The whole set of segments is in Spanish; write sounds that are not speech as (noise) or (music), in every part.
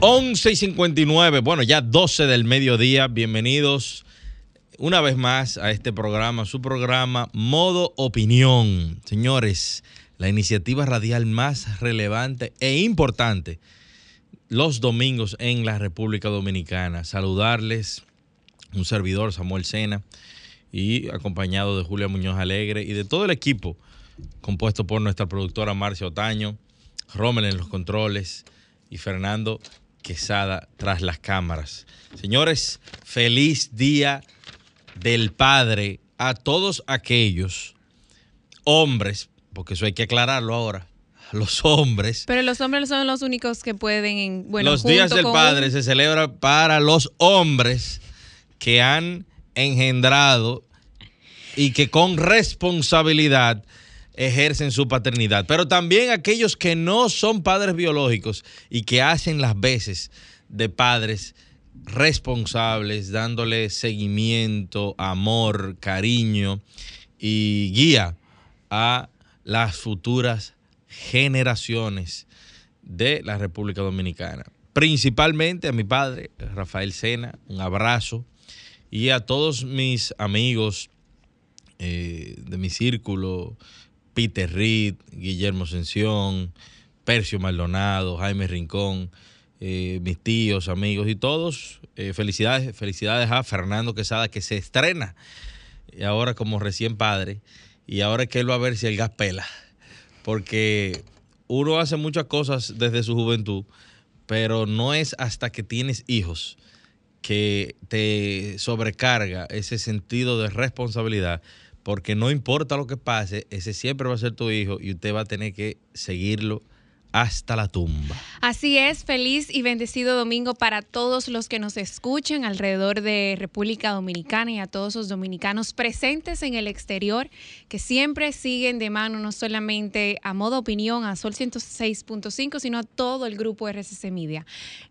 11 y 59, bueno, ya 12 del mediodía. Bienvenidos una vez más a este programa, su programa Modo Opinión. Señores, la iniciativa radial más relevante e importante los domingos en la República Dominicana. Saludarles, un servidor, Samuel Sena, y acompañado de Julia Muñoz Alegre y de todo el equipo compuesto por nuestra productora Marcia Otaño, Rommel en los controles y Fernando Quesada tras las cámaras. Señores, feliz día del Padre a todos aquellos hombres, porque eso hay que aclararlo ahora, los hombres. Pero los hombres son los únicos que pueden, bueno, los días del con- Padre se celebra para los hombres que han engendrado y que con responsabilidad ejercen su paternidad, pero también aquellos que no son padres biológicos y que hacen las veces de padres responsables, dándole seguimiento, amor, cariño y guía a las futuras generaciones de la República Dominicana. Principalmente a mi padre, Rafael Sena, un abrazo, y a todos mis amigos eh, de mi círculo, Peter Reed, Guillermo Ascensión, Percio Maldonado, Jaime Rincón, eh, mis tíos, amigos y todos. eh, felicidades, felicidades a Fernando Quesada que se estrena y ahora como recién padre y ahora es que él va a ver si el gas pela. Porque uno hace muchas cosas desde su juventud, pero no es hasta que tienes hijos que te sobrecarga ese sentido de responsabilidad, porque no importa lo que pase, ese siempre va a ser tu hijo y usted va a tener que seguirlo hasta la tumba. Así es, feliz y bendecido domingo para todos los que nos escuchan alrededor de República Dominicana y a todos los dominicanos presentes en el exterior que siempre siguen de mano no solamente a modo opinión a Sol 106.5, sino a todo el grupo RCC Media.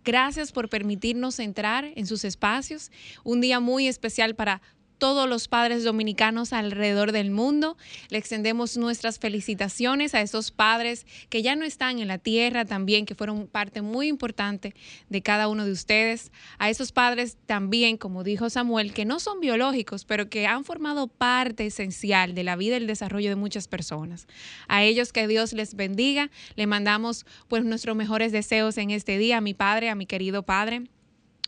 Gracias por permitirnos entrar en sus espacios. Un día muy especial para todos los padres dominicanos alrededor del mundo. Le extendemos nuestras felicitaciones a esos padres que ya no están en la tierra también, que fueron parte muy importante de cada uno de ustedes. A esos padres también, como dijo Samuel, que no son biológicos, pero que han formado parte esencial de la vida y el desarrollo de muchas personas. A ellos que Dios les bendiga. Le mandamos pues nuestros mejores deseos en este día a mi padre, a mi querido padre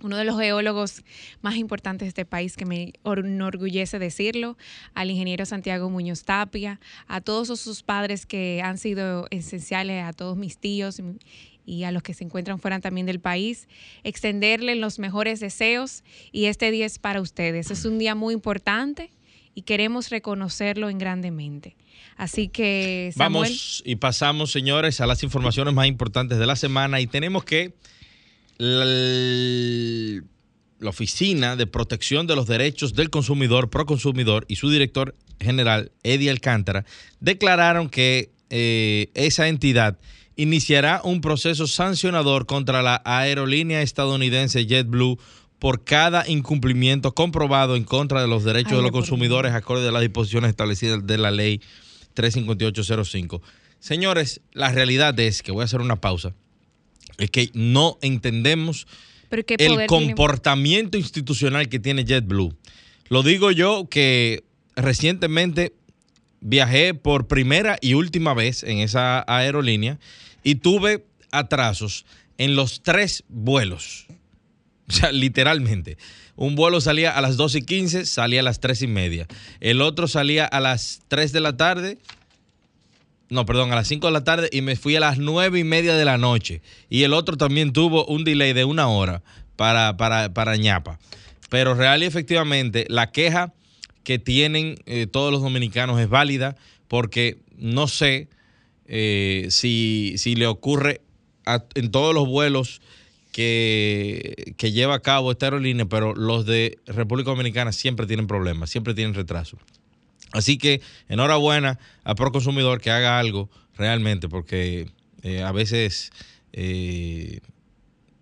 uno de los geólogos más importantes de este país, que me or- enorgullece decirlo, al ingeniero Santiago Muñoz Tapia, a todos sus padres que han sido esenciales, a todos mis tíos y a los que se encuentran fuera también del país, extenderle los mejores deseos y este día es para ustedes. Es un día muy importante y queremos reconocerlo en grandemente. Así que, Samuel, Vamos y pasamos, señores, a las informaciones más importantes de la semana y tenemos que la, la Oficina de Protección de los Derechos del Consumidor, Proconsumidor y su director general, Eddie Alcántara, declararon que eh, esa entidad iniciará un proceso sancionador contra la aerolínea estadounidense JetBlue por cada incumplimiento comprobado en contra de los derechos Ay, de los consumidores acorde a las disposiciones establecidas de la ley 35805. Señores, la realidad es que voy a hacer una pausa. Es que no entendemos el tiene- comportamiento institucional que tiene JetBlue. Lo digo yo que recientemente viajé por primera y última vez en esa aerolínea y tuve atrasos en los tres vuelos. O sea, literalmente. Un vuelo salía a las 2 y 15, salía a las 3 y media. El otro salía a las 3 de la tarde. No, perdón, a las 5 de la tarde y me fui a las 9 y media de la noche. Y el otro también tuvo un delay de una hora para, para, para ñapa. Pero real y efectivamente, la queja que tienen eh, todos los dominicanos es válida porque no sé eh, si, si le ocurre en todos los vuelos que, que, lleva a cabo esta aerolínea, pero los de República Dominicana siempre tienen problemas, siempre tienen retraso. Así que enhorabuena a Proconsumidor que haga algo realmente, porque eh, a veces eh,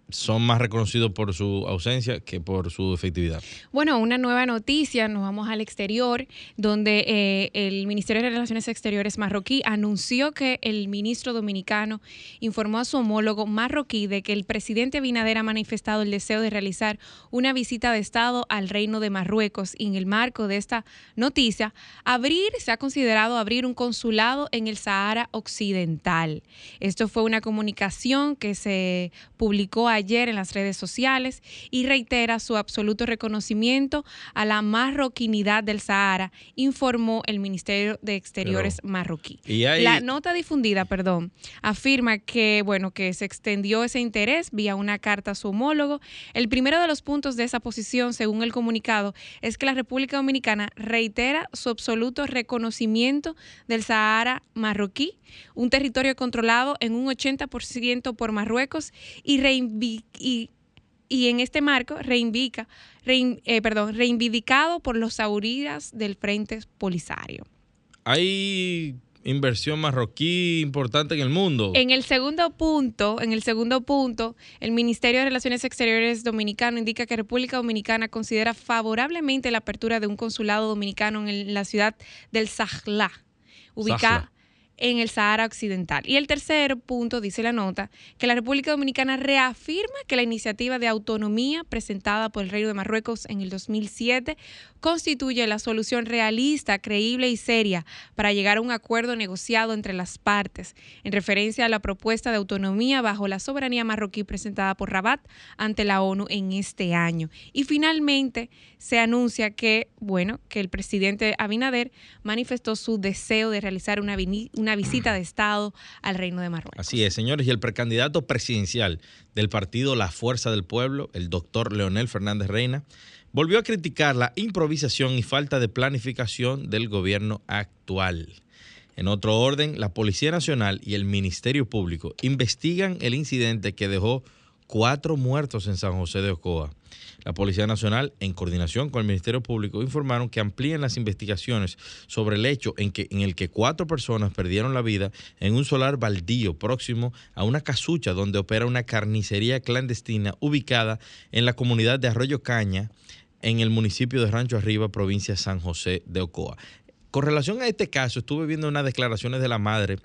son más reconocidos por su ausencia que por su efectividad. Bueno, una nueva noticia, nos vamos al exterior, donde eh, el Ministerio de Relaciones Exteriores marroquí anunció que el ministro dominicano informó a su homólogo marroquí de que el presidente Abinader ha manifestado el deseo de realizar una visita de Estado al Reino de Marruecos. Y en el marco de esta noticia, abrir, se ha considerado abrir un consulado en el Sahara Occidental. Esto fue una comunicación que se publicó ayer en las redes sociales y reitera su absoluto reconocimiento a la marroquinidad del Sahara, informó el Ministerio de Exteriores marroquí. La nota difundida, perdón, afirma que, bueno, que se extendió ese interés vía una carta a su homólogo. El primero de los puntos de esa posición, según el comunicado, es que la República Dominicana reitera su absoluto reconocimiento del Sahara marroquí, un territorio controlado en un 80% por Marruecos y reivindica y, en este marco reivindica, eh, perdón, reivindicado por los saudíes del Frente Polisario. Hay inversión marroquí importante en el mundo. En el segundo punto, en el segundo punto, el Ministerio de Relaciones Exteriores dominicano indica que República Dominicana considera favorablemente la apertura de un consulado dominicano en la ciudad del Sahla, ubicada en el Sahara Occidental. Y el tercer punto, dice la nota, que la República Dominicana reafirma que la iniciativa de autonomía presentada por el Reino de Marruecos en el 2007 constituye la solución realista, creíble y seria para llegar a un acuerdo negociado entre las partes, en referencia a la propuesta de autonomía bajo la soberanía marroquí presentada por Rabat ante la ONU en este año. Y finalmente se anuncia que, bueno, que el presidente Abinader manifestó su deseo de realizar una, una visita de Estado al Reino de Marruecos. Así es, señores, y el precandidato presidencial del partido La Fuerza del Pueblo, el doctor Leonel Fernández Reina, volvió a criticar la improvisación y falta de planificación del gobierno actual. En otro orden, la Policía Nacional y el Ministerio Público investigan el incidente que dejó cuatro muertos en San José de Ocoa. La Policía Nacional, en coordinación con el Ministerio Público, informaron que amplían las investigaciones sobre el hecho en, que, en el que cuatro personas perdieron la vida en un solar baldío próximo a una casucha donde opera una carnicería clandestina ubicada en la comunidad de Arroyo Caña, en el municipio de Rancho Arriba, provincia de San José de Ocoa. Con relación a este caso, estuve viendo unas declaraciones de la madre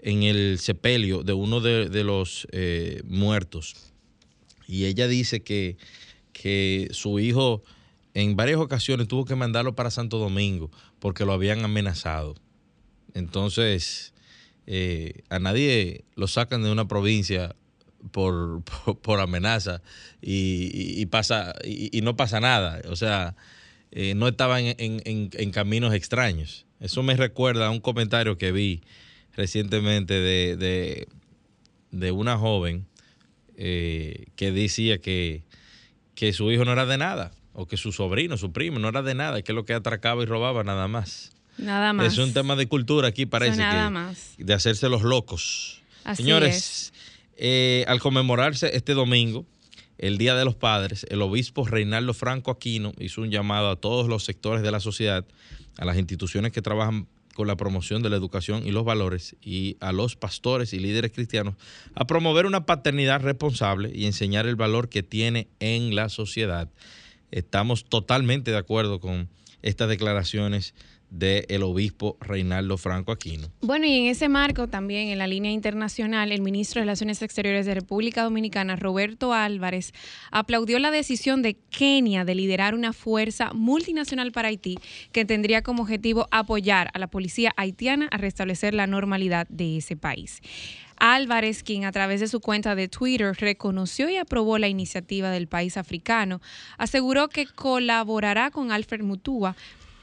en el sepelio de uno de, los eh, muertos y ella dice que, que su hijo en varias ocasiones tuvo que mandarlo para Santo Domingo porque lo habían amenazado. Entonces, eh, a nadie lo sacan de una provincia por, (laughs) por, amenaza y, pasa, y, no pasa nada. O sea, eh, no estaban en, caminos extraños. Eso me recuerda a un comentario que vi recientemente de, de, una joven eh, que decía que, que su hijo no era de nada, o que su sobrino, su primo, no era de nada, que es lo que atracaba y robaba nada más. Nada más. Es un tema de cultura aquí, parece. nada más. De hacerse los locos. Señores, eh, al conmemorarse este domingo, el Día de los Padres, el obispo Reinaldo Franco Aquino hizo un llamado a todos los sectores de la sociedad, a las instituciones que trabajan con la promoción de la educación y los valores y a los pastores y líderes cristianos a promover una paternidad responsable y enseñar el valor que tiene en la sociedad. Estamos totalmente de acuerdo con estas declaraciones del obispo Reinaldo Franco Aquino. Bueno, y en ese marco también en la línea internacional, el ministro de Relaciones Exteriores de República Dominicana, Roberto Álvarez, aplaudió la decisión de Kenia de liderar una fuerza multinacional para Haití que tendría como objetivo apoyar a la policía haitiana a restablecer la normalidad de ese país. Álvarez, quien a través de su cuenta de Twitter reconoció y aprobó la iniciativa del país africano, aseguró que colaborará con Alfred Mutua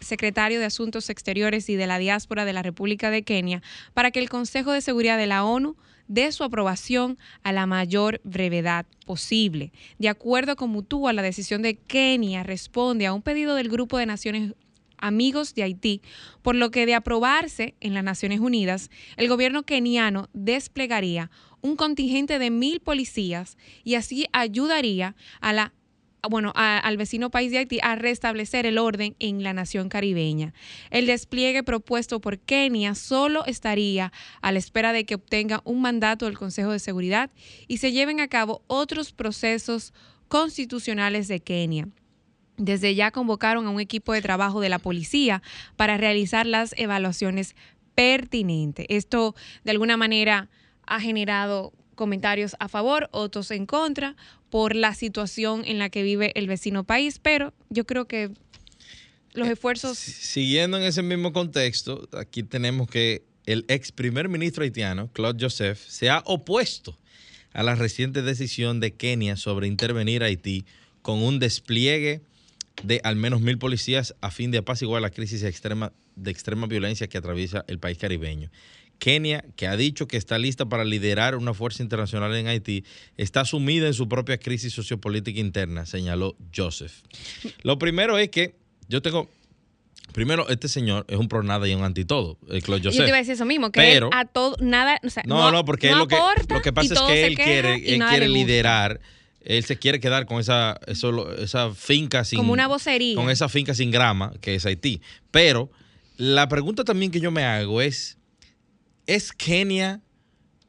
secretario de Asuntos Exteriores y de la Diáspora de la República de Kenia, para que el Consejo de Seguridad de la ONU dé su aprobación a la mayor brevedad posible. De acuerdo con Mutua, la decisión de Kenia responde a un pedido del Grupo de Naciones amigos de Haití, por lo que de aprobarse en las Naciones Unidas, el gobierno keniano desplegaría un contingente de mil policías y así ayudaría a la bueno, al vecino país de Haití a restablecer el orden en la nación caribeña. El despliegue propuesto por Kenia solo estaría a la espera de que obtenga un mandato del Consejo de Seguridad y se lleven a cabo otros procesos constitucionales de Kenia. Desde ya convocaron a un equipo de trabajo de la policía para realizar las evaluaciones pertinentes. Esto de alguna manera ha generado comentarios a favor, otros en contra, por la situación en la que vive el vecino país, pero yo creo que los eh, esfuerzos... Siguiendo en ese mismo contexto, aquí tenemos que el ex primer ministro haitiano, Claude Joseph, se ha opuesto a la reciente decisión de Kenia sobre intervenir a Haití con un despliegue de al menos mil policías a fin de apaciguar la crisis extrema, de extrema violencia que atraviesa el país caribeño. Kenia, que ha dicho que está lista para liderar una fuerza internacional en Haití, está sumida en su propia crisis sociopolítica interna, señaló Joseph. Lo primero es que yo tengo Primero, este señor es un pro nada y un anti todo, el Claude Joseph. Yo te iba a decir eso mismo, que a todo, nada, o sea, no, no, porque lo, que, lo que pasa es que él quiere, él quiere liderar, él se quiere quedar con esa, esa finca sin... Como una vocería. Con esa finca sin grama, que es Haití. Pero la pregunta también que yo me hago es, ¿es Kenia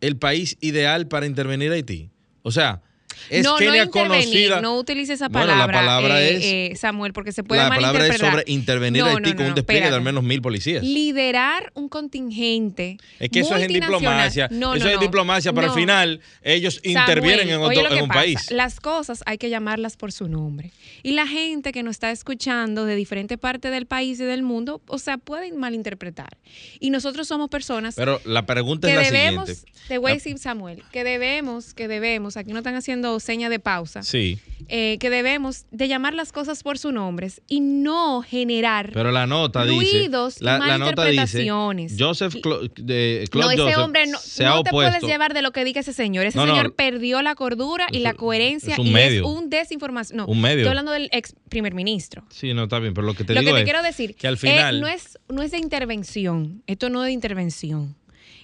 el país ideal para intervenir Haití? O sea, es no, Kenia no conocida. No utilice esa palabra, la palabra eh, es, Samuel, porque se puede La palabra es sobre intervenir a Haití con un despliegue de al menos mil policías. Liderar un contingente. Es que eso es en diplomacia. eso es diplomacia, pero al final ellos intervienen en, otro, en un país. Las cosas hay que llamarlas por su nombre. Y la gente que nos está escuchando de diferentes partes del país y del mundo, o sea, pueden malinterpretar. Y nosotros somos personas. Pero la pregunta es la debemos, siguiente. Te voy a decir, Samuel, que debemos, que debemos, aquí no están haciendo seña de pausa, sí. Eh, que debemos de llamar las cosas por sus nombres y no generar Pero la nota ruidos dice, la, la nota dice, Joseph de, no, ese hombre no, se no te puedes llevar de lo que diga ese señor. Ese señor perdió la cordura y la coherencia es un y medio. es un desinformación. No, un medio. estoy hablando del ex primer ministro. Sí, no está bien, pero lo que te lo digo que te quiero decir que al final no es no es de intervención. Esto no es de intervención.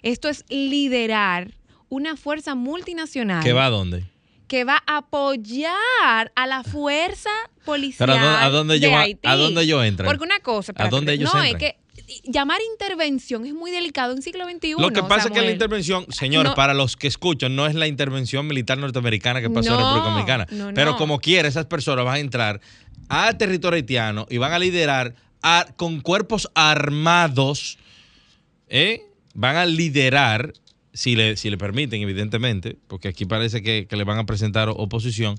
Esto es liderar una fuerza multinacional. ¿Que va a dónde? Que va a apoyar a la fuerza policial Pero ¿a dónde, de Haití. ¿a dónde yo entro? Porque una cosa, ¿a dónde ellos no, entran? es que llamar intervención es muy delicado en siglo XXI. Lo que pasa es que la intervención, señor, No. para los que escuchan, no es la intervención militar norteamericana que pasó en No, República Dominicana. no, Pero como quiera, esas personas van a entrar al territorio haitiano y van a liderar a- con cuerpos armados, ¿eh? van a liderar, si le, si le permiten, evidentemente, porque aquí parece que, que le van a presentar oposición,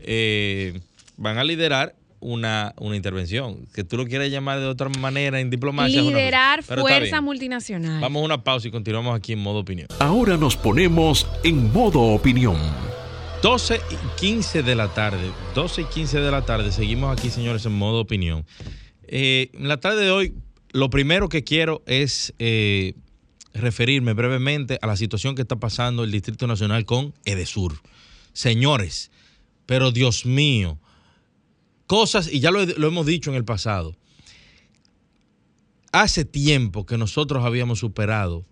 eh, van a liderar una, una intervención. Que tú lo quieras llamar de otra manera en diplomacia. una. Liderar fuerza multinacional. Vamos a una pausa y continuamos aquí en modo opinión. Ahora nos ponemos en modo opinión. 12 y 15 de la tarde. 12 y 15 de la tarde. Seguimos aquí, señores, en modo opinión. Eh, en la tarde de hoy, lo primero que quiero es eh, referirme brevemente a la situación que está pasando el Distrito Nacional con Edesur. Señores, pero Dios mío, cosas, y ya lo, he- lo hemos dicho en el pasado, hace tiempo que nosotros habíamos superado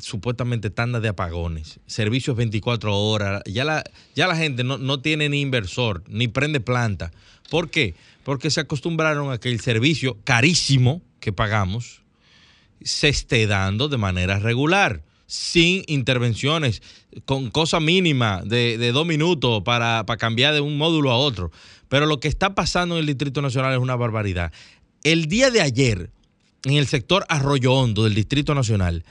supuestamente tandas de apagones, servicios 24 horas, ya la, ya la gente no, no tiene ni inversor, ni prende planta. ¿Por qué? Porque se acostumbraron a que el servicio carísimo que pagamos se esté dando de manera regular, sin intervenciones, con cosa mínima de, de dos minutos para, para cambiar de un módulo a otro. Pero lo que está pasando en el Distrito Nacional es una barbaridad. El día de ayer, en el sector Arroyo Hondo del Distrito Nacional,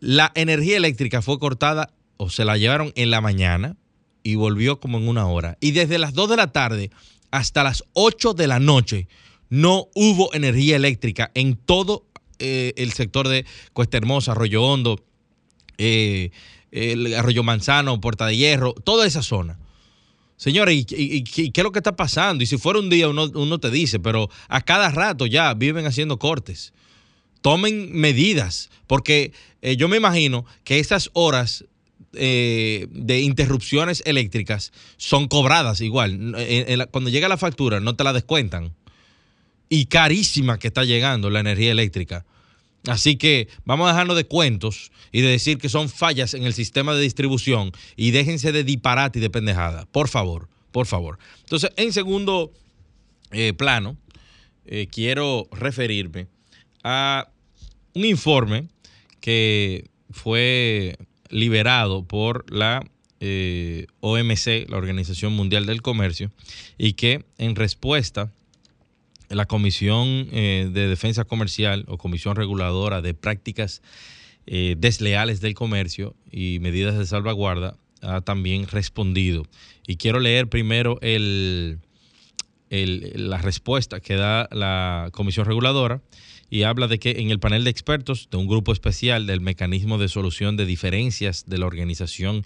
la energía eléctrica fue cortada o se la llevaron en la mañana y volvió como en una hora. Y desde las 2 de la tarde hasta las 8 de la noche no hubo energía eléctrica en todo eh, el sector de Cuesta Hermosa, Arroyo Hondo, eh, el Arroyo Manzano, Puerta de Hierro, toda esa zona. Señores, ¿y, qué es lo que está pasando? Y si fuera un día uno, te dice, pero a cada rato ya viven haciendo cortes. Tomen medidas, porque eh, yo me imagino que esas horas de interrupciones eléctricas son cobradas igual. Cuando llega la factura no te la descuentan. y carísima que está llegando la energía eléctrica. Así que vamos a dejarnos de cuentos y de decir que son fallas en el sistema de distribución y déjense de disparate y de pendejada. Por favor, por favor. Entonces, en segundo eh, plano, eh, quiero referirme a un informe que fue liberado por la eh, OMC, la Organización Mundial del Comercio, y que en respuesta la Comisión eh, de Defensa Comercial o Comisión Reguladora de Prácticas eh, Desleales del Comercio y Medidas de Salvaguarda ha también respondido. Y quiero leer primero el, la respuesta que da la Comisión Reguladora y habla de que en el panel de expertos de un grupo especial del mecanismo de solución de diferencias de la Organización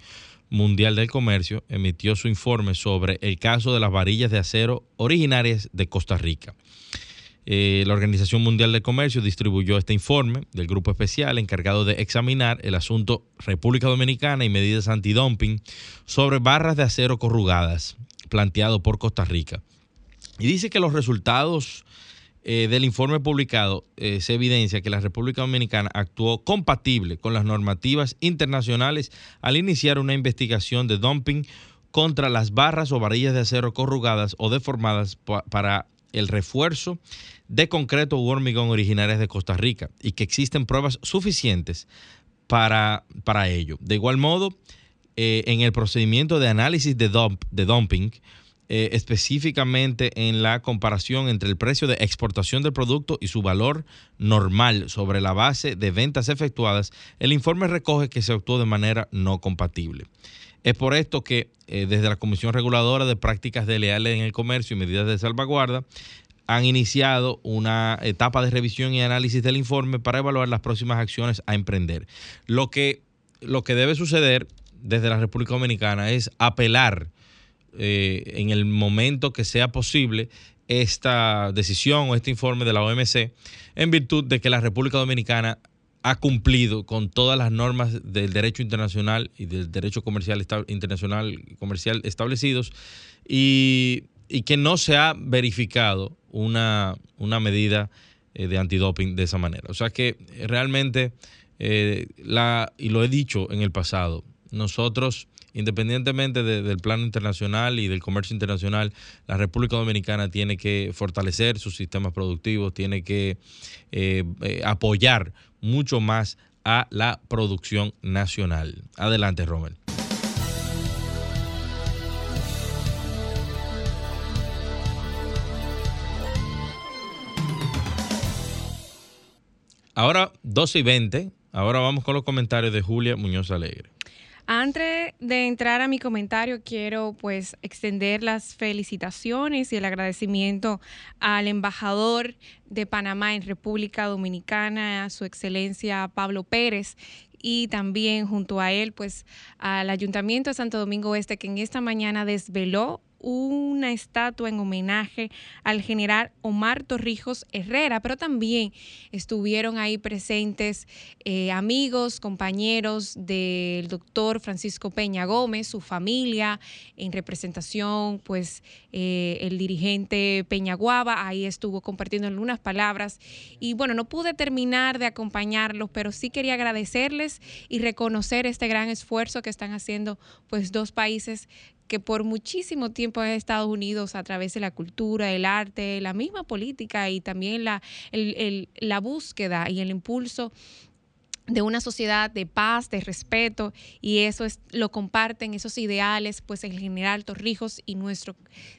Mundial del Comercio emitió su informe sobre el caso de las varillas de acero originarias de Costa Rica. Eh, la Organización Mundial del Comercio distribuyó este informe del grupo especial encargado de examinar el asunto República Dominicana y medidas antidumping sobre barras de acero corrugadas planteado por Costa Rica. Y dice que los resultados eh, del informe publicado eh, se evidencia que la República Dominicana actuó compatible con las normativas internacionales al iniciar una investigación de dumping contra las barras o varillas de acero corrugadas o deformadas para el refuerzo de concreto hormigón originarias de Costa Rica y que existen pruebas suficientes para, para ello. De igual modo, eh, en el procedimiento de análisis de dumping, eh, específicamente en la comparación entre el precio de exportación del producto y su valor normal sobre la base de ventas efectuadas, el informe recoge que se actuó de manera no compatible. Es por esto que eh, desde la Comisión Reguladora de Prácticas de Leales en el Comercio y Medidas de Salvaguarda han iniciado una etapa de revisión y análisis del informe para evaluar las próximas acciones a emprender. Lo que, lo que debe suceder desde la República Dominicana es apelar eh, en el momento que sea posible esta decisión o este informe de la OMC en virtud de que la República Dominicana ha cumplido con todas las normas del derecho internacional y del derecho comercial internacional comercial establecidos y, que no se ha verificado una, una medida eh, de antidoping de esa manera. O sea que realmente, eh, la, y lo he dicho en el pasado, nosotros independientemente del plano internacional y del comercio internacional, la República Dominicana tiene que fortalecer sus sistemas productivos, tiene que eh, eh, apoyar mucho más a la producción nacional. Adelante, Rommel. Ahora 12 y 20, ahora vamos con los comentarios de Julia Muñoz Alegre. Antes de entrar a mi comentario, quiero pues extender las felicitaciones y el agradecimiento al embajador de Panamá en República Dominicana, a su excelencia Pablo Pérez, y también junto a él, pues al Ayuntamiento de Santo Domingo Este, que en esta mañana desveló una estatua en homenaje al general Omar Torrijos Herrera, pero también estuvieron ahí presentes eh, amigos, compañeros del doctor Francisco Peña Gómez, su familia, en representación, pues eh, el dirigente Peña Guava, ahí estuvo compartiendo algunas palabras. Y bueno, no pude terminar de acompañarlos, pero sí quería agradecerles y reconocer este gran esfuerzo que están haciendo pues dos países que por muchísimo tiempo en Estados Unidos a través de la cultura, el arte, la misma política y también la, la búsqueda y el impulso de una sociedad de paz, de respeto, y eso es, lo comparten, esos ideales, pues el general Torrijos y nuestro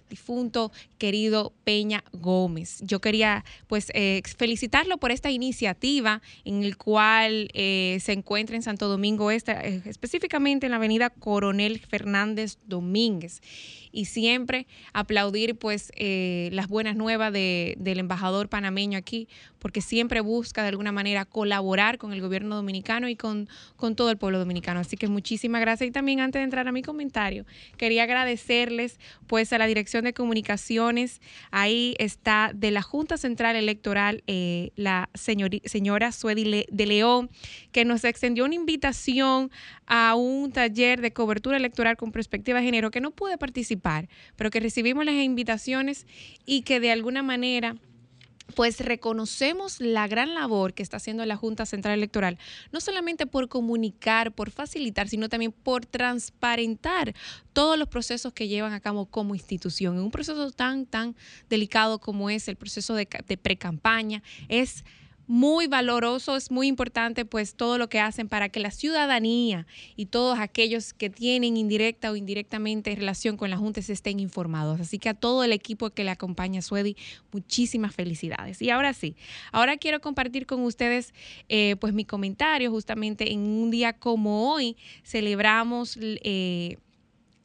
difunto querido Peña Gómez. Yo quería pues eh, felicitarlo por esta iniciativa en el cual eh, se encuentra en Santo Domingo Este, eh, específicamente en la avenida Coronel Fernández Domínguez. Y siempre aplaudir pues las buenas nuevas del embajador panameño aquí, porque siempre busca de alguna manera colaborar con el gobierno dominicano y con, con todo el pueblo dominicano. Así que muchísimas gracias. Y también antes de entrar a mi comentario, quería agradecerles pues a la dirección de Comunicaciones. Ahí está de la Junta Central Electoral eh, la señora Suedi de León, que nos extendió una invitación a un taller de cobertura electoral con perspectiva de género, que no pude participar, pero que recibimos las invitaciones y que de alguna manera pues reconocemos la gran labor que está haciendo la Junta Central Electoral, no solamente por comunicar, por facilitar, sino también por transparentar todos los procesos que llevan a cabo como institución. En un proceso tan, tan delicado como es el proceso de, de pre-campaña, es muy valoroso, es muy importante pues todo lo que hacen para que la ciudadanía y todos aquellos que tienen indirecta o indirectamente relación con la Junta se estén informados. Así que a todo el equipo que le acompaña, Suedi, muchísimas felicidades. Y ahora sí, ahora quiero compartir con ustedes eh, pues mi comentario justamente en un día como hoy celebramos, eh,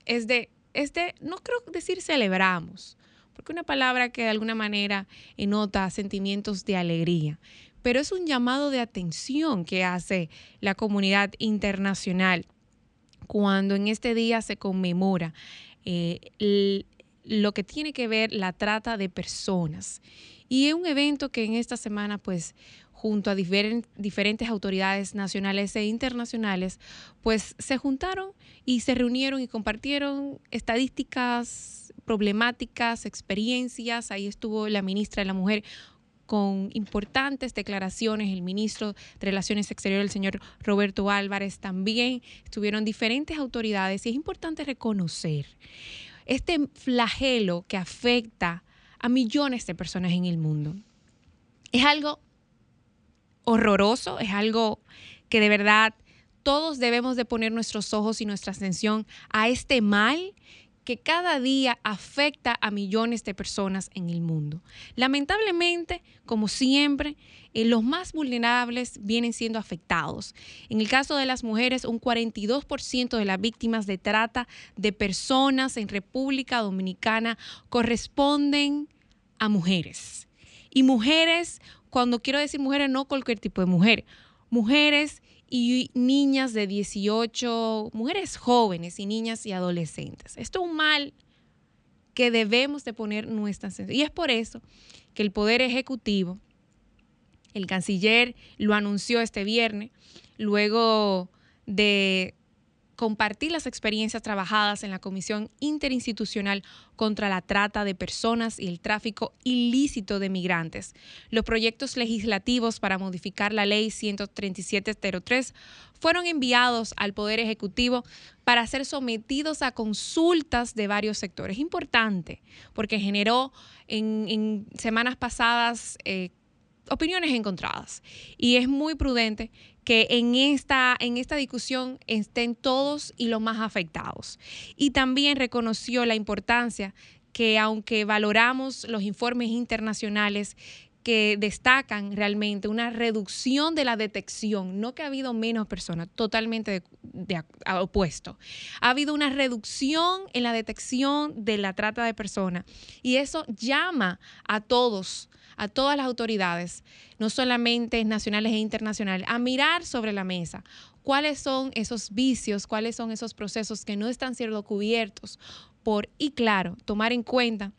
es de, es de, no creo decir celebramos, porque una palabra que de alguna manera nota sentimientos de alegría pero es un llamado de atención que hace la comunidad internacional cuando en este día se conmemora eh, lo que tiene que ver la trata de personas. Y es un evento que en esta semana, pues, junto a diferentes autoridades nacionales e internacionales, pues se juntaron y se reunieron y compartieron estadísticas, problemáticas, experiencias. Ahí estuvo la ministra de la Mujer con importantes declaraciones, el ministro de Relaciones Exteriores, el señor Roberto Álvarez, también estuvieron diferentes autoridades y es importante reconocer este flagelo que afecta a millones de personas en el mundo. Es algo horroroso, es algo que de verdad todos debemos de poner nuestros ojos y nuestra atención a este mal que cada día afecta a millones de personas en el mundo. Lamentablemente, como siempre, eh, los más vulnerables vienen siendo afectados. En el caso de las mujeres, un 42% de las víctimas de trata de personas en República Dominicana corresponden a mujeres. Y mujeres, cuando quiero decir mujeres, no cualquier tipo de mujer, mujeres y niñas de 18, mujeres jóvenes y niñas y adolescentes. Esto es un mal que debemos de poner nuestra atención. Y es por eso que el Poder Ejecutivo, el canciller lo anunció este viernes, luego de compartir las experiencias trabajadas en la Comisión Interinstitucional contra la Trata de Personas y el Tráfico Ilícito de Migrantes. Los proyectos legislativos para modificar la Ley 13703 fueron enviados al Poder Ejecutivo para ser sometidos a consultas de varios sectores. Importante, porque generó en, semanas pasadas eh, opiniones encontradas. Y es muy prudente que en esta, en esta discusión estén todos y los más afectados. Y también reconoció la importancia que aunque valoramos los informes internacionales que destacan realmente una reducción de la detección, no que ha habido menos personas, totalmente de, opuesto. Ha habido una reducción en la detección de la trata de personas y eso llama a todos a todas las autoridades, no solamente nacionales e internacionales, a mirar sobre la mesa cuáles son esos vicios, cuáles son esos procesos que no están siendo cubiertos por, y claro, tomar en cuenta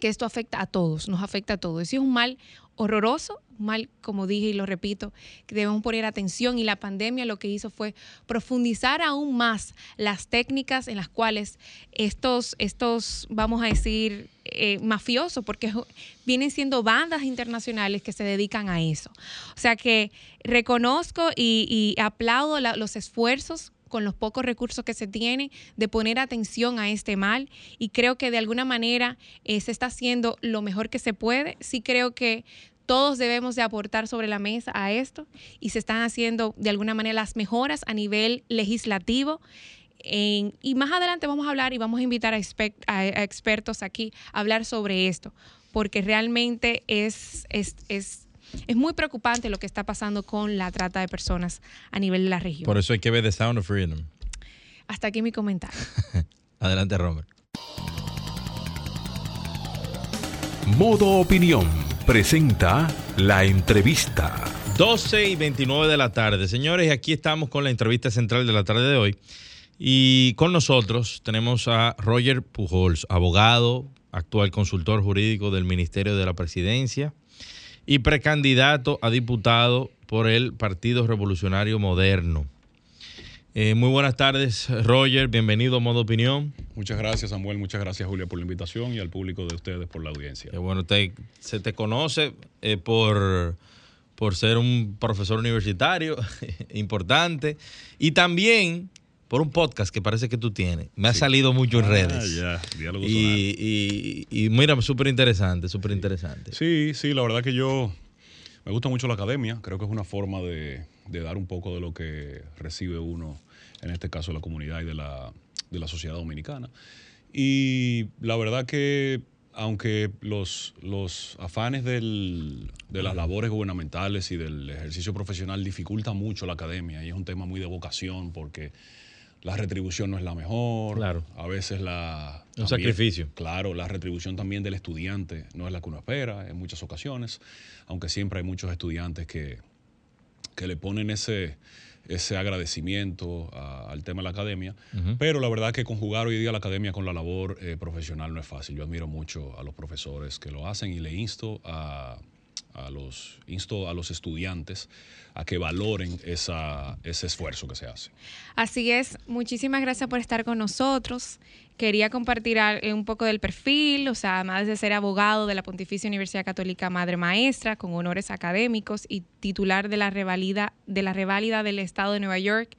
que esto afecta a todos, nos afecta a todos. Y es un mal horroroso, mal, como dije y lo repito, que debemos poner atención y la pandemia lo que hizo fue profundizar aún más las técnicas en las cuales estos, estos vamos a decir, eh, mafiosos, porque vienen siendo bandas internacionales que se dedican a eso. O sea que reconozco y, aplaudo los esfuerzos con los pocos recursos que se tienen, de poner atención a este mal y creo que de alguna manera eh, se está haciendo lo mejor que se puede. Sí creo que todos debemos de aportar sobre la mesa a esto y se están haciendo de alguna manera las mejoras a nivel legislativo. y más adelante vamos a hablar y vamos a invitar a, a, expertos aquí a hablar sobre esto, porque realmente es, es, es es muy preocupante lo que está pasando con la trata de personas a nivel de la región. Por eso hay que ver The Sound of Freedom. Hasta aquí mi comentario. (laughs) Adelante, Robert. Modo Opinión presenta la entrevista. 12 y 29 de la tarde. Señores, aquí estamos con la entrevista central de la tarde de hoy. Y con nosotros tenemos a Roger Pujols, abogado, actual consultor jurídico del Ministerio de la Presidencia, y precandidato a diputado por el Partido Revolucionario Moderno. Eh, muy buenas tardes, Roger. Bienvenido a Modo Opinión. Muchas gracias, Samuel. Muchas gracias, Julia, por la invitación y al público de ustedes por la audiencia. Bueno, te- se te conoce eh, por, por ser un profesor universitario (laughs) importante y también por un podcast que parece que tú tienes. Me ha salido mucho en Ah, redes. ya, diálogo. Y, y, y mira, súper interesante, súper interesante. Sí, sí, la verdad que yo me gusta mucho la academia. Creo que es una forma de, de dar un poco de lo que recibe uno, en este caso la comunidad y de la, de la sociedad dominicana. Y la verdad que aunque los, los afanes del- de las labores gubernamentales y del ejercicio profesional dificultan mucho la academia, y es un tema muy de vocación porque la retribución no es la mejor, Claro. a veces la... Un sacrificio. Claro, la retribución también del estudiante no es la que uno espera en muchas ocasiones, aunque siempre hay muchos estudiantes que, que le ponen ese, ese agradecimiento a- al tema de la academia. Pero la verdad que conjugar hoy día la academia con la labor eh, profesional no es fácil. Yo admiro mucho a los profesores que lo hacen y le insto a, a los, insto a los estudiantes a que valoren esa, ese esfuerzo que se hace. Así es, muchísimas gracias por estar con nosotros. Quería compartir eh, un poco del perfil, o sea, además de ser abogado de la Pontificia Universidad Católica Madre Maestra, con honores académicos y titular de la revalida, de la reválida del Estado de Nueva York.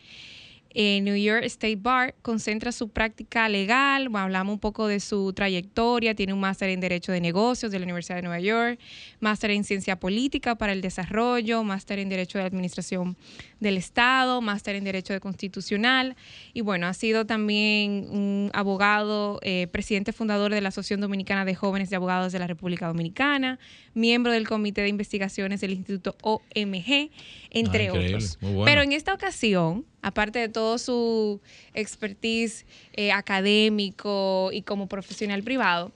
En New York State Bar concentra su práctica legal, hablamos un poco de su trayectoria, tiene un máster en Derecho de Negocios de la Universidad de Nueva York, máster en Ciencia Política para el Desarrollo, máster en Derecho de Administración del Estado, máster en Derecho de Constitucional y bueno, ha sido también un abogado, eh, presidente fundador de la Asociación Dominicana de Jóvenes de Abogados de la República Dominicana, miembro del Comité de Investigaciones del Instituto OMG, entre Ah, otros. bueno. Pero en esta ocasión, aparte de todo su expertise eh, académico y como profesional privado,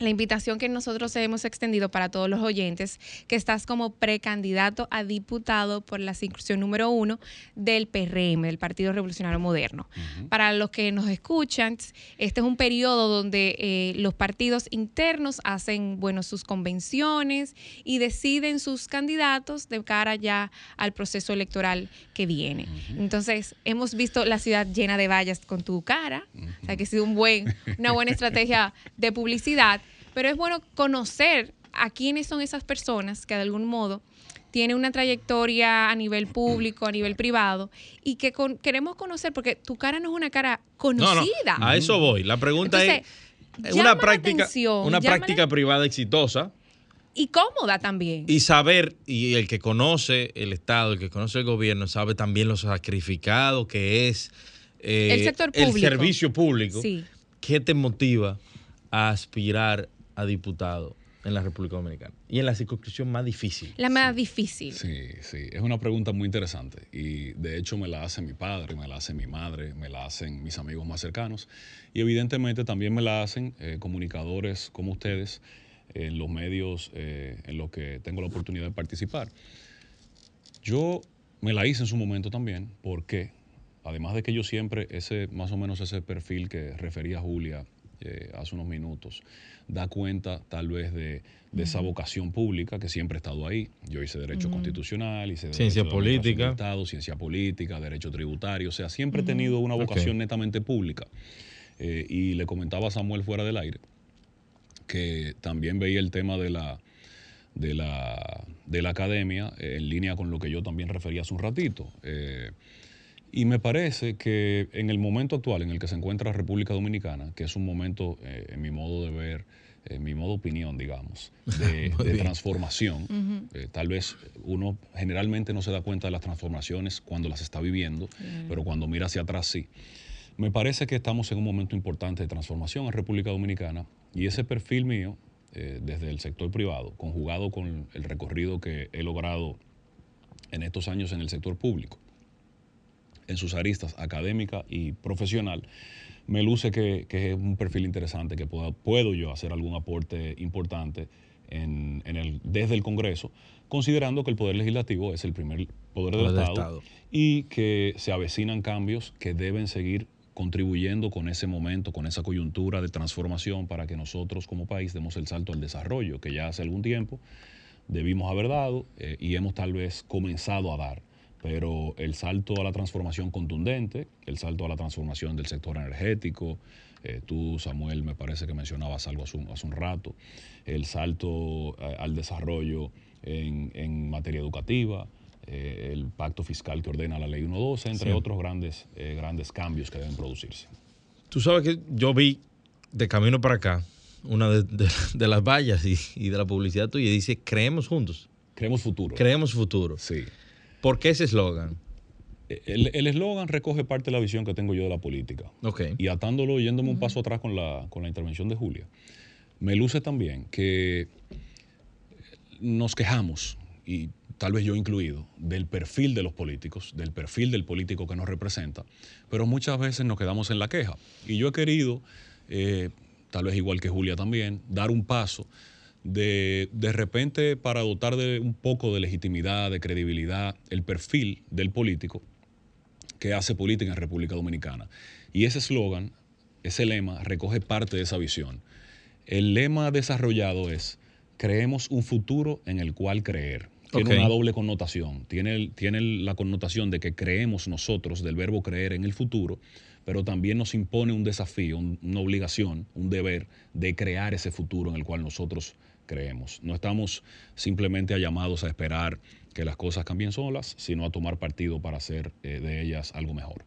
la invitación que nosotros hemos extendido para todos los oyentes, que estás como precandidato a diputado por la circunscripción número uno del PRM, del Partido Revolucionario Moderno. Para los que nos escuchan, este es un periodo donde eh, los partidos internos hacen, bueno, sus convenciones y deciden sus candidatos de cara ya al proceso electoral que viene. Entonces, hemos visto la ciudad llena de vallas con tu cara, o sea que ha sido un buen, una buena estrategia de publicidad, pero es bueno conocer a quiénes son esas personas que de algún modo tienen una trayectoria a nivel público, a nivel privado, y que con- queremos conocer, porque tu cara no es una cara No, no, conocida. a eso voy. La pregunta Entonces, es una práctica, atención, una práctica privada exitosa Y cómoda también. y saber, y el que conoce el Estado, el que conoce el gobierno, sabe también lo sacrificado que es eh, El sector el servicio público. Sí. ¿Qué te motiva a aspirar a diputado en la República Dominicana? Y en la circunscripción más difícil. La más difícil. Sí, sí, es una pregunta muy interesante y de hecho me la hace mi padre, me la hace mi madre, me la hacen mis amigos más cercanos y evidentemente también me la hacen eh, comunicadores como ustedes en los medios eh, en los que tengo la oportunidad de participar. Yo me la hice en su momento también porque además de que yo siempre ese más o menos ese perfil que refería Julia eh, hace unos minutos da cuenta tal vez de, de esa vocación pública que siempre ha estado ahí. Yo hice derecho constitucional, hice Ciencia derecho de política. del Estado, ciencia política, derecho tributario, o sea, siempre he tenido una vocación netamente pública. Eh, y le comentaba a Samuel fuera del aire que también veía el tema de la, de la, de la academia eh, en línea con lo que yo también refería hace un ratito. Eh, y me parece que en el momento actual en el que se encuentra República Dominicana, que es un momento, eh, en mi modo de ver, en mi modo de opinión, digamos, de, (laughs) transformación, eh, tal vez uno generalmente no se da cuenta de las transformaciones cuando las está viviendo, pero cuando mira hacia atrás sí. Me parece que estamos en un momento importante de transformación en República Dominicana y ese perfil mío, eh, desde el sector privado, conjugado con el recorrido que he logrado en estos años en el sector público, en sus aristas académica y profesional, me luce que, que es un perfil interesante, que pueda- puedo yo hacer algún aporte importante en, en el, desde el Congreso, considerando que el Poder Legislativo es el primer poder del Poder del Estado, Estado. y que se avecinan cambios que deben seguir contribuyendo con ese momento, con esa coyuntura de transformación para que nosotros como país demos el salto al desarrollo que ya hace algún tiempo debimos haber dado eh, y hemos tal vez comenzado a dar, pero el salto a la transformación contundente, el salto a la transformación del sector energético, eh, tú, Samuel, me parece que mencionabas algo hace un, rato, el salto eh, al desarrollo en, materia educativa, eh, el pacto fiscal que ordena la ley 112, entre otros grandes, grandes cambios que deben producirse. Tú sabes que yo vi de camino para acá una de, las vallas y, y, de la publicidad tuya dice, creemos juntos. Creemos futuro. Creemos futuro. Sí. ¿Por qué ese eslogan? El eslogan recoge parte de la visión que tengo yo de la política. Okay. Y atándolo, yéndome un paso atrás con la, con la intervención de Julia, me luce también que nos quejamos, y tal vez yo incluido, del perfil de los políticos, del perfil del político que nos representa, pero muchas veces nos quedamos en la queja. Y yo he querido, eh, tal vez igual que Julia también, dar un paso de, de repente para dotar de un poco de legitimidad, de credibilidad, el perfil del político que hace política en República Dominicana. Y ese eslogan, ese lema, recoge parte de esa visión. El lema desarrollado es, creemos un futuro en el cual creer. Tiene una doble connotación. Tiene, tiene la connotación de que creemos nosotros del verbo creer en el futuro, pero también nos impone un desafío, una obligación, un deber de crear ese futuro en el cual nosotros creemos. No estamos simplemente llamados a esperar que las cosas cambien solas, sino a tomar partido para hacer eh, de ellas algo mejor.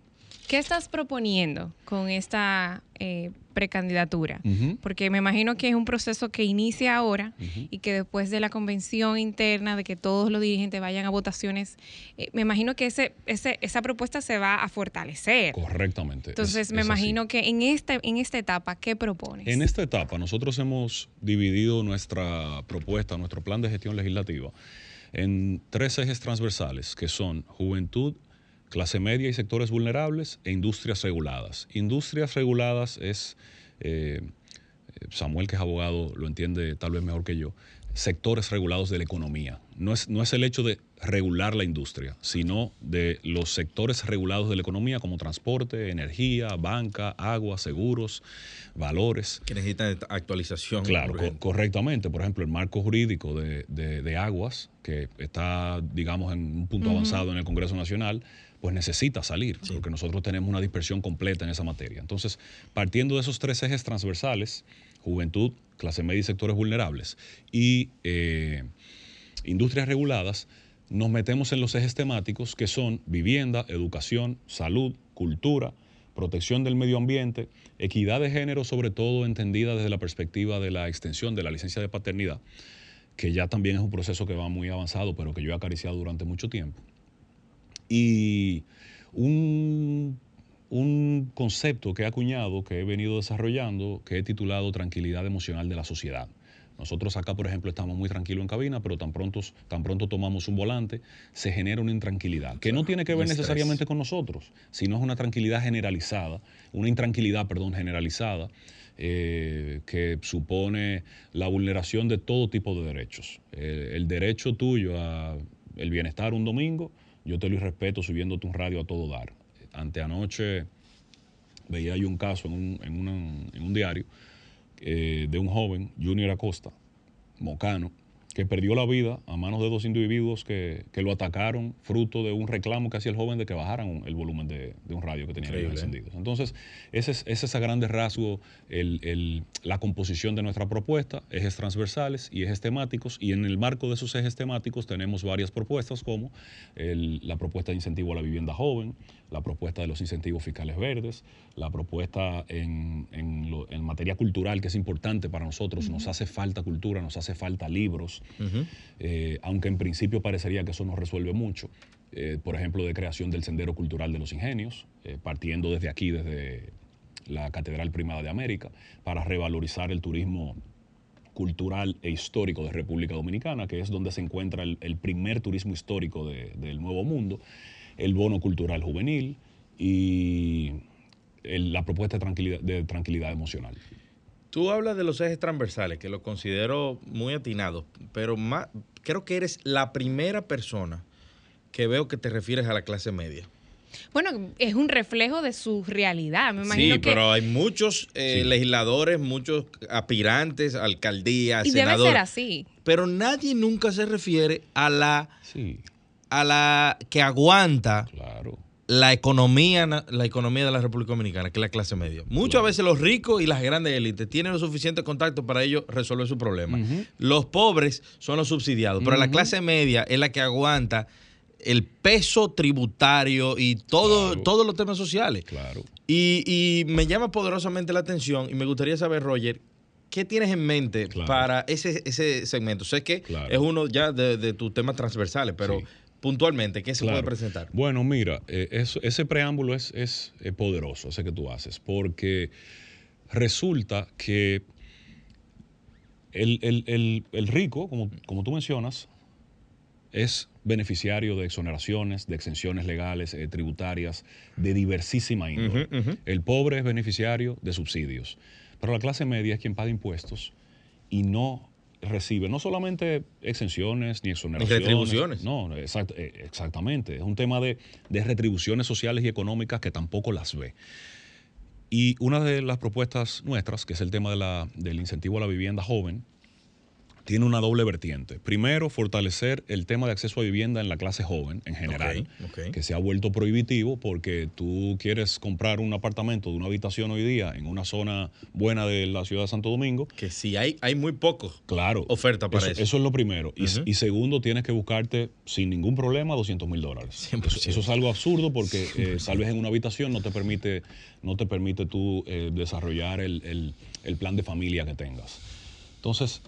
¿Qué estás proponiendo con esta eh, precandidatura? Porque me imagino que es un proceso que inicia ahora y que después de la convención interna, de que todos los dirigentes vayan a votaciones, eh, me imagino que ese, esa propuesta se va a fortalecer. Correctamente. Entonces, me imagino que en, este, en esta etapa, ¿qué propones? En esta etapa, nosotros hemos dividido nuestra propuesta, nuestro plan de gestión legislativa, en tres ejes transversales, que son juventud, clase media y sectores vulnerables e industrias reguladas. Industrias reguladas es, eh, Samuel que es abogado lo entiende tal vez mejor que yo, sectores regulados de la economía. No es, no es el hecho de regular la industria, sino de los sectores regulados de la economía como transporte, energía, banca, agua, seguros, valores. Que necesitan actualización. Claro, correctamente. Por ejemplo, el marco jurídico de, aguas, que está, digamos, en un punto avanzado en el Congreso Nacional, pues necesita salir, porque nosotros tenemos una dispersión completa en esa materia. Entonces, partiendo de esos tres ejes transversales, juventud, clase media y sectores vulnerables, y eh, industrias reguladas, nos metemos en los ejes temáticos que son vivienda, educación, salud, cultura, protección del medio ambiente, equidad de género, sobre todo entendida desde la perspectiva de la extensión de la licencia de paternidad, que ya también es un proceso que va muy avanzado, pero que yo he acariciado durante mucho tiempo y un, concepto que he acuñado, que he venido desarrollando, que he titulado Tranquilidad Emocional de la Sociedad. Nosotros acá, por ejemplo, estamos muy tranquilos en cabina, pero tan pronto, tan pronto tomamos un volante, se genera una intranquilidad, que no tiene que ver necesariamente con nosotros, sino es una tranquilidad generalizada, una intranquilidad, perdón, generalizada, eh, que supone la vulneración de todo tipo de derechos. Eh, el derecho tuyo a el bienestar un domingo, yo te lo respeto subiéndote un radio a todo dar. Anteanoche veía yo un caso en un, en un diario eh, de un joven, Junior Acosta, mocano, que perdió la vida a manos de dos individuos que, lo atacaron fruto de un reclamo que hacía el joven de que bajaran el volumen de, un radio que tenía encendido. Entonces, ese es, ese es a grandes rasgos la composición de nuestra propuesta, ejes transversales y ejes temáticos, y en el marco de esos ejes temáticos tenemos varias propuestas como la propuesta de incentivo a la vivienda joven, la propuesta de los incentivos fiscales verdes, la propuesta en, materia cultural, que es importante para nosotros, nos hace falta cultura, nos hace falta libros, eh, aunque en principio parecería que eso no resuelve mucho. Eh, por ejemplo, de creación del Sendero Cultural de los Ingenios, eh, partiendo desde aquí, desde la Catedral Primada de América, para revalorizar el turismo cultural e histórico de República Dominicana, que es donde se encuentra el, primer turismo histórico del Nuevo Mundo el bono cultural juvenil y la propuesta de tranquilidad, de tranquilidad emocional. Tú hablas de los ejes transversales, que lo considero muy atinado, pero más, creo que eres la primera persona que veo que te refieres a la clase media. Bueno, es un reflejo de su realidad, me imagino. Sí, pero hay muchos eh, legisladores, muchos aspirantes, alcaldías, y senadores. debe ser así. Pero nadie nunca se refiere a la a la que aguanta Claro. la economía, la economía de la República Dominicana, que es la clase media. Muchas veces los ricos y las grandes élites tienen los suficientes contactos para ellos resolver su problema. Los pobres son los subsidiados, pero la clase media es la que aguanta el peso tributario y todo, Claro. todos los temas sociales. Claro. Y, y me llama poderosamente la atención y me gustaría saber, Roger, ¿qué tienes en mente Claro. para ese, ese segmento? Sé que es uno ya de, de tus temas transversales, pero Sí. Puntualmente, ¿qué se puede presentar? Bueno, mira, eh, eso- ese preámbulo es, es, eh, poderoso, ese que tú haces, porque resulta que el, el- el- el rico, como, como tú mencionas, es beneficiario de exoneraciones, de exenciones legales, eh, tributarias, de diversísima índole. El pobre es beneficiario de subsidios, pero la clase media es quien paga impuestos y no recibe no solamente exenciones ni exoneraciones. retribuciones. No, exact- eh, exactamente. Es un tema de, de retribuciones sociales y económicas que tampoco las ve. Y una de las propuestas nuestras, que es el tema de la- del incentivo a la vivienda joven, tiene una doble vertiente. Primero, fortalecer el tema de acceso a vivienda en la clase joven en general, que se ha vuelto prohibitivo porque tú quieres comprar un apartamento de una habitación hoy día en una zona buena de la ciudad de Santo Domingo. Que si hay, hay muy pocos. Claro. Oferta para eso. Eso es lo primero. Y, segundo, tienes que buscarte sin ningún problema 200 mil dólares. 100%. Eso, eso es algo absurdo porque eh, tal vez en una habitación no te permite, no te permite tú eh, desarrollar el, el- el plan de familia que tengas. Entonces,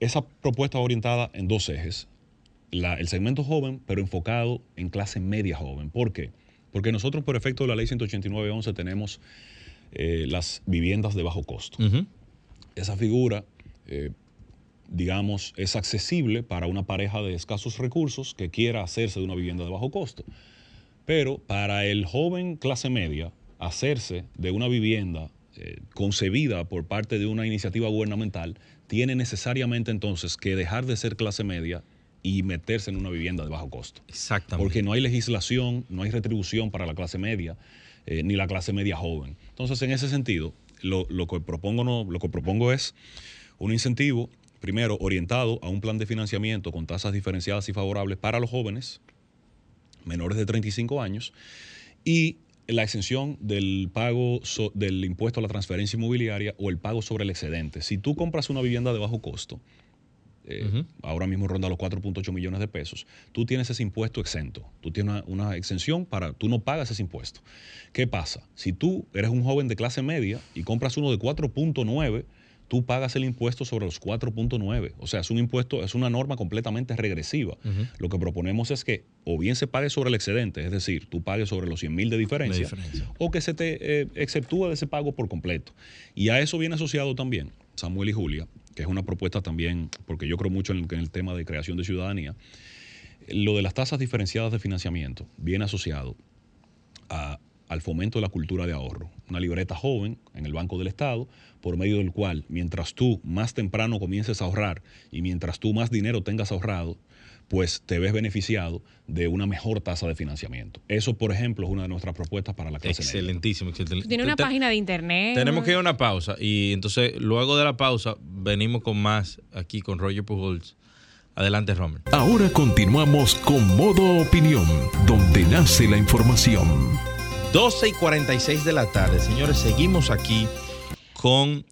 esa propuesta va orientada en dos ejes. La- el segmento joven, pero enfocado en clase media joven. ¿Por qué? Porque nosotros, por efecto de la ley 189.11, tenemos eh, las viviendas de bajo costo esa figura, eh, digamos, es accesible para una pareja de escasos recursos que quiera hacerse de una vivienda de bajo costo. Pero para el joven clase media, hacerse de una vivienda eh, concebida por parte de una iniciativa gubernamental, tiene necesariamente entonces que dejar de ser clase media y meterse en una vivienda de bajo costo. Exactamente. Porque no hay legislación, no hay retribución para la clase media, eh, ni la clase media joven. Entonces, en ese sentido, lo, lo que propongo no, lo que propongo es un incentivo, primero, orientado a un plan de financiamiento con tasas diferenciadas y favorables para los jóvenes menores de 35 años y la exención del pago so- del impuesto a la transferencia inmobiliaria o el pago sobre el excedente. Si tú compras una vivienda de bajo costo, eh, ahora mismo ronda los 4.8 millones de pesos, tú tienes ese impuesto exento. Tú tienes una, una exención para, tú no pagas ese impuesto. ¿Qué pasa? Si tú eres un joven de clase media y compras uno de 4.9, tú pagas el impuesto sobre los 4.9. O sea, es un impuesto, es una norma completamente regresiva. Lo que proponemos es que o bien se pague sobre el excedente, es decir, tú pagues sobre los 100 mil de diferencia, diferencia. o que se te eh, exceptúa de ese pago por completo. Y a eso viene asociado también Samuel y Julia, que es una propuesta también, porque yo creo mucho en el, en el tema de creación de ciudadanía, lo de las tasas diferenciadas de financiamiento viene asociado a- al fomento de la cultura de ahorro. Una libreta joven en el Banco del Estado, por medio del cual, mientras tú más temprano comiences a ahorrar y mientras tú más dinero tengas ahorrado, pues te ves beneficiado de una mejor tasa de financiamiento. Eso, por ejemplo, es una de nuestras propuestas para la clase media. Excelentísimo, excelente. Tiene una Te- página de internet. Tenemos que ir a una pausa y entonces luego de la pausa venimos con más aquí con Roger Pujols. Adelante, Romer. Ahora continuamos con Modo Opinión, donde nace la información. 12 y 46 de la tarde, señores, seguimos aquí con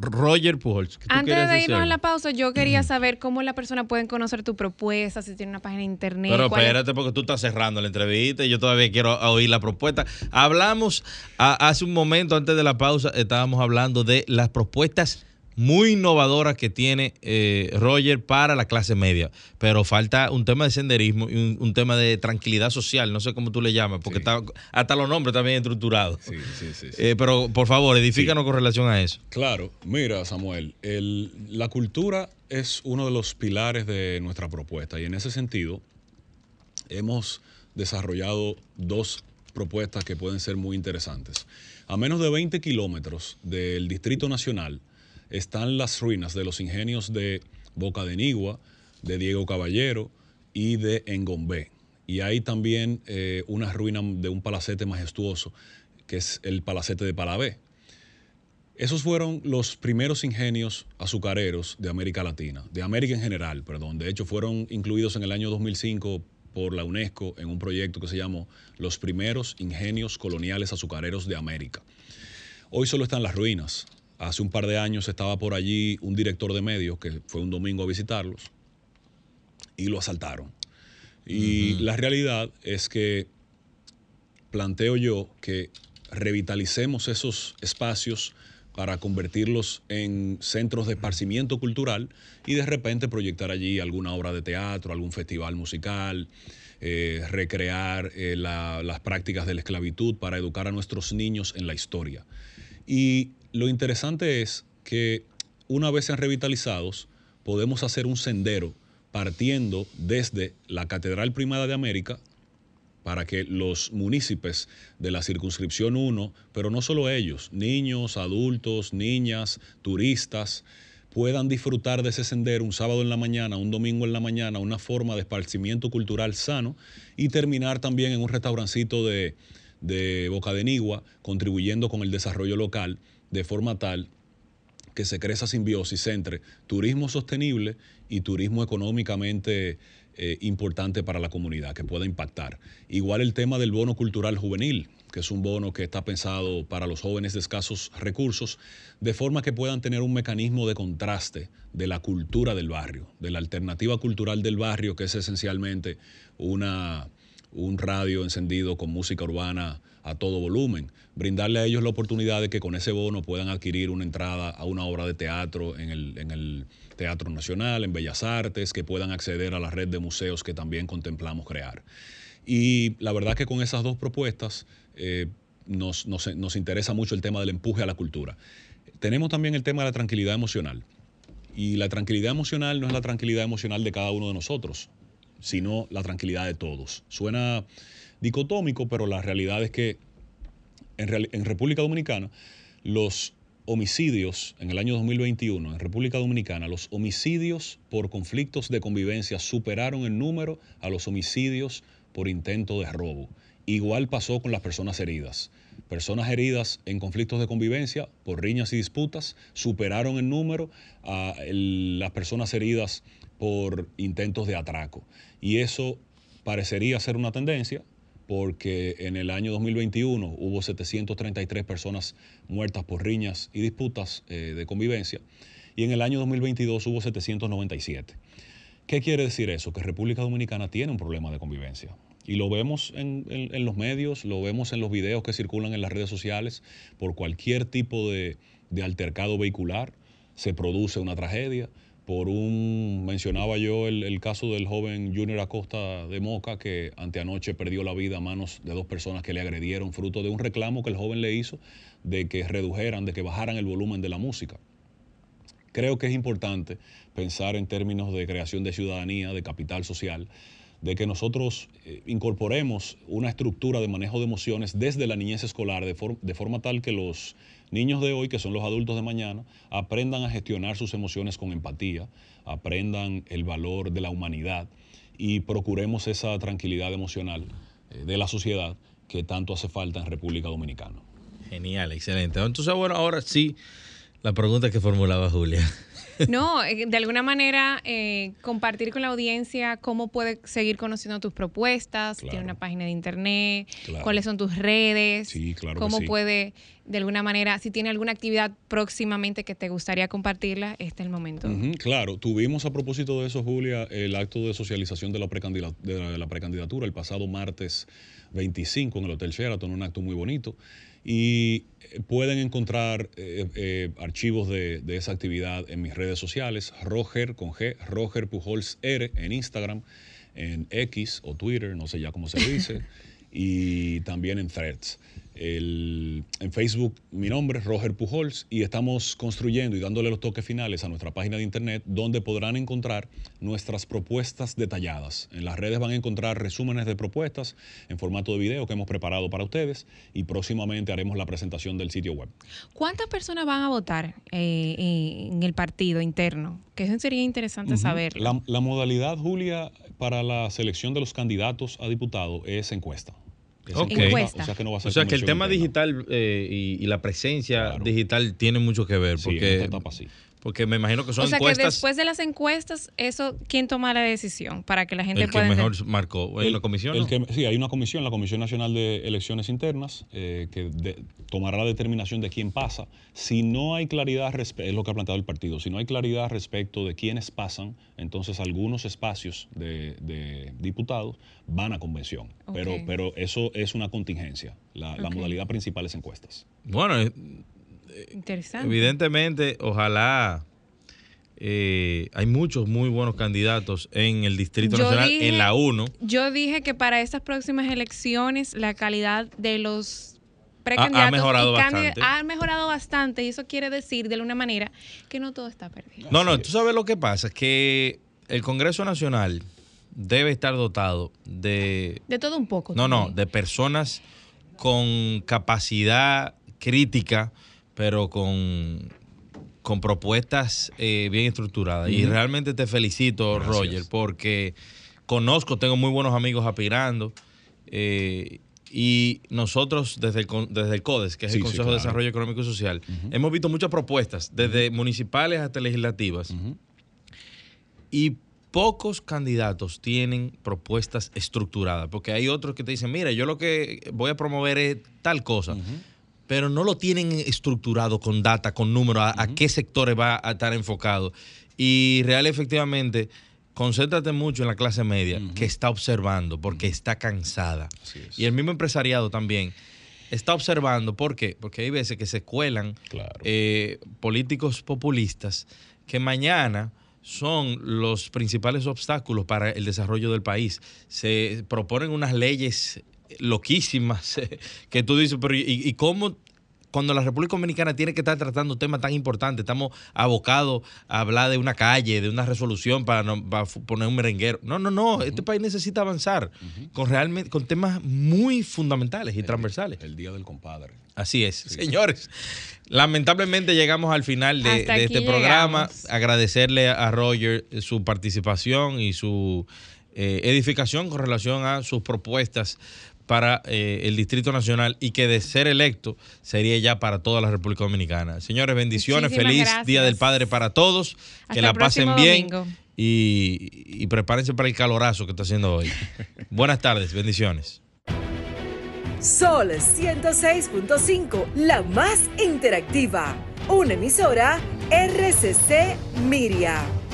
Roger Pujols. ¿Tú Antes de irnos a la pausa, yo quería saber cómo la persona puede conocer tu propuesta, si tiene una página de internet. Pero es- espérate, porque tú estás cerrando la entrevista y yo todavía quiero oír la propuesta. Hablamos a- hace un momento, antes de la pausa, estábamos hablando de las propuestas muy innovadoras que tiene eh, Roger para la clase media. Pero falta un tema de senderismo y un, un tema de tranquilidad social, no sé cómo tú le llamas, porque Sí. está, hasta los nombres también estructurados. Sí, sí, sí. sí. Eh, pero por favor, edifícanos con relación a eso. Claro, mira Samuel, el- la cultura es uno de los pilares de nuestra propuesta y en ese sentido hemos desarrollado dos propuestas que pueden ser muy interesantes. A menos de 20 kilómetros del Distrito Nacional están las ruinas de los ingenios de Boca de Nigua, de Diego Caballero y de Engombé. Y hay también eh, una ruina de un palacete majestuoso, que es el palacete de Palabé Esos fueron los primeros ingenios azucareros de América Latina, de América en general, perdón. De hecho, fueron incluidos en el año 2005 por la UNESCO en un proyecto que se llamó Los primeros ingenios coloniales azucareros de América. Hoy solo están las ruinas. Hace un par de años estaba por allí un director de medios que fue un domingo a visitarlos y lo asaltaron. Y la realidad es que planteo yo que revitalicemos esos espacios para convertirlos en centros de esparcimiento cultural y de repente proyectar allí alguna obra de teatro, algún festival musical, eh, recrear eh, las prácticas de la esclavitud para educar a nuestros niños en la historia. Y lo interesante es que una vez sean revitalizados, podemos hacer un sendero partiendo desde la Catedral Primada de América para que los municipios de la circunscripción 1, pero no solo ellos, niños, adultos, niñas, turistas, puedan disfrutar de ese sendero un sábado en la mañana, un domingo en la mañana, una forma de esparcimiento cultural sano y terminar también en un restaurancito de, de Boca de Nigua, contribuyendo con el desarrollo local de forma tal que se cree esa simbiosis entre turismo sostenible y turismo económicamente eh, importante para la comunidad, que pueda impactar. Igual el tema del bono cultural juvenil, que es un bono que está pensado para los jóvenes de escasos recursos, de forma que puedan tener un mecanismo de contraste de la cultura del barrio, de la alternativa cultural del barrio, que es esencialmente una, un radio encendido con música urbana a todo volumen, brindarle a ellos la oportunidad de que con ese bono puedan adquirir una entrada a una obra de teatro en el, Teatro Nacional, en Bellas Artes, que puedan acceder a la red de museos que también contemplamos crear. Y la verdad que con esas dos propuestas eh, nos, nos interesa mucho el tema del empuje a la cultura. Tenemos también el tema de la tranquilidad emocional. Y la tranquilidad emocional no es la tranquilidad emocional de cada uno de nosotros, sino la tranquilidad de todos. Suena dicotómico, pero la realidad es que en, República Dominicana los homicidios en el año 2021 en República Dominicana, los homicidios por conflictos de convivencia superaron en número a los homicidios por intento de robo. Igual pasó con las personas heridas. Personas heridas en conflictos de convivencia por riñas y disputas superaron en número a las personas heridas por intentos de atraco. Y eso parecería ser una tendencia, porque en el año 2021 hubo 733 personas muertas por riñas y disputas eh, de convivencia y en el año 2022 hubo 797. ¿Qué quiere decir eso? Que República Dominicana tiene un problema de convivencia. Y lo vemos en, los medios, lo vemos en los videos que circulan en las redes sociales, por cualquier tipo de altercado vehicular se produce una tragedia por un, mencionaba yo el, caso del joven Junior Acosta de Moca, que anteanoche perdió la vida a manos de dos personas que le agredieron, fruto de un reclamo que el joven le hizo de que redujeran, de que bajaran el volumen de la música. Creo que es importante pensar en términos de creación de ciudadanía, de capital social, de que nosotros eh, incorporemos una estructura de manejo de emociones desde la niñez escolar, de, forma tal que los niños de hoy, que son los adultos de mañana, aprendan a gestionar sus emociones con empatía, aprendan el valor de la humanidad y procuremos esa tranquilidad emocional eh, de la sociedad que tanto hace falta en República Dominicana. Genial, excelente. Entonces, bueno, ahora sí, la pregunta que formulaba Julia. No, eh, de alguna manera eh, compartir con la audiencia cómo puede seguir conociendo tus propuestas, tiene una página de internet, cuáles son tus redes, sí, claro cómo puede de alguna manera, si tiene alguna actividad próximamente que te gustaría compartirla, este es el momento. claro, tuvimos a propósito de eso, Julia, el acto de socialización de la, de la precandidatura el pasado martes 25 en el Hotel Sheraton, un acto muy bonito y eh, pueden encontrar eh, eh, archivos de, esa actividad en mis redes sociales, Roger con G, Roger Pujols R en Instagram, en X o Twitter, no sé ya cómo se dice, (laughs) y también en Threads en Facebook mi nombre es Roger Pujols y estamos construyendo y dándole los toques finales a nuestra página de internet donde podrán encontrar nuestras propuestas detalladas. En las redes van a encontrar resúmenes de propuestas en formato de video que hemos preparado para ustedes y próximamente haremos la presentación del sitio web. ¿Cuántas personas van a votar eh, en el partido interno? Que eso sería interesante saber. La, la modalidad, Julia, para la selección de los candidatos a diputado es encuesta Ok. Encuesta. O sea que no va a ser O sea que el tema interna. digital eh, y, y la presencia Claro. digital tiene mucho que ver, Sí, en esta porque, etapa sí. Porque me imagino que son O sea que después de las encuestas, eso, ¿quién toma la decisión para que la gente el que pueda mejor entender? marcó en la comisión. el ¿no? que- sí, hay una comisión, la Comisión Nacional de Elecciones Internas, eh, que de- tomará la determinación de quién pasa. Si no hay claridad, es lo que ha planteado el partido, si no hay claridad respecto de quiénes pasan, entonces algunos espacios de, de diputados van a convención. Pero, pero eso es una contingencia. La, modalidad principal es encuestas. Bueno, eh, Interesante. evidentemente, ojalá eh, hay muchos muy buenos candidatos en el Distrito Yo Nacional, dije- en la 1. Yo dije que para estas próximas elecciones la calidad de los precandidatos mejorado y candid- bastante. ha mejorado bastante y eso quiere decir de alguna manera que no todo está perdido. No, no, tú sabes lo que pasa, que el Congreso Nacional debe estar dotado de De todo un poco. No, no, de personas con capacidad crítica, pero con, con propuestas eh, bien estructuradas. Y realmente te felicito, Gracias. Roger, porque conozco, tengo muy buenos amigos aspirando. eh, y nosotros desde el, desde el CODES, que es Sí, el sí, Consejo claro. de Desarrollo Económico y Social, hemos visto muchas propuestas, desde municipales hasta legislativas, y pocos candidatos tienen propuestas estructuradas, porque hay otros que te dicen, mira, yo lo que voy a promover es tal cosa, pero no lo tienen estructurado con data, con números, a, a qué sectores va a estar enfocado. Y real, efectivamente, concéntrate mucho en la clase media, que está observando, porque está cansada. Es. Y el mismo empresariado también está observando, ¿por qué? Porque hay veces que se cuelan Claro. eh, políticos populistas que mañana son los principales obstáculos para el desarrollo del país. Se proponen unas leyes loquísimas que tú dices, pero ¿y, y cómo cuando la República Dominicana tiene que estar tratando temas tan importantes, estamos abocados a hablar de una calle, de una resolución para, no- para poner un merenguero? No, no, no, este país necesita avanzar con realmente con temas muy fundamentales y transversales. El día del compadre. Así es, señores. Lamentablemente llegamos al final de, este programa. llegamos. Agradecerle a Roger su participación y su eh, edificación con relación a sus propuestas para eh, el Distrito Nacional y que de ser electo sería ya para toda la República Dominicana. Señores, bendiciones, Muchísimas feliz gracias. Día del Padre para todos, Hasta que la pasen bien y, y prepárense para el calorazo que está haciendo hoy. (laughs) Buenas tardes, bendiciones. Sol 106.5, la más interactiva. Una emisora RCC Miria.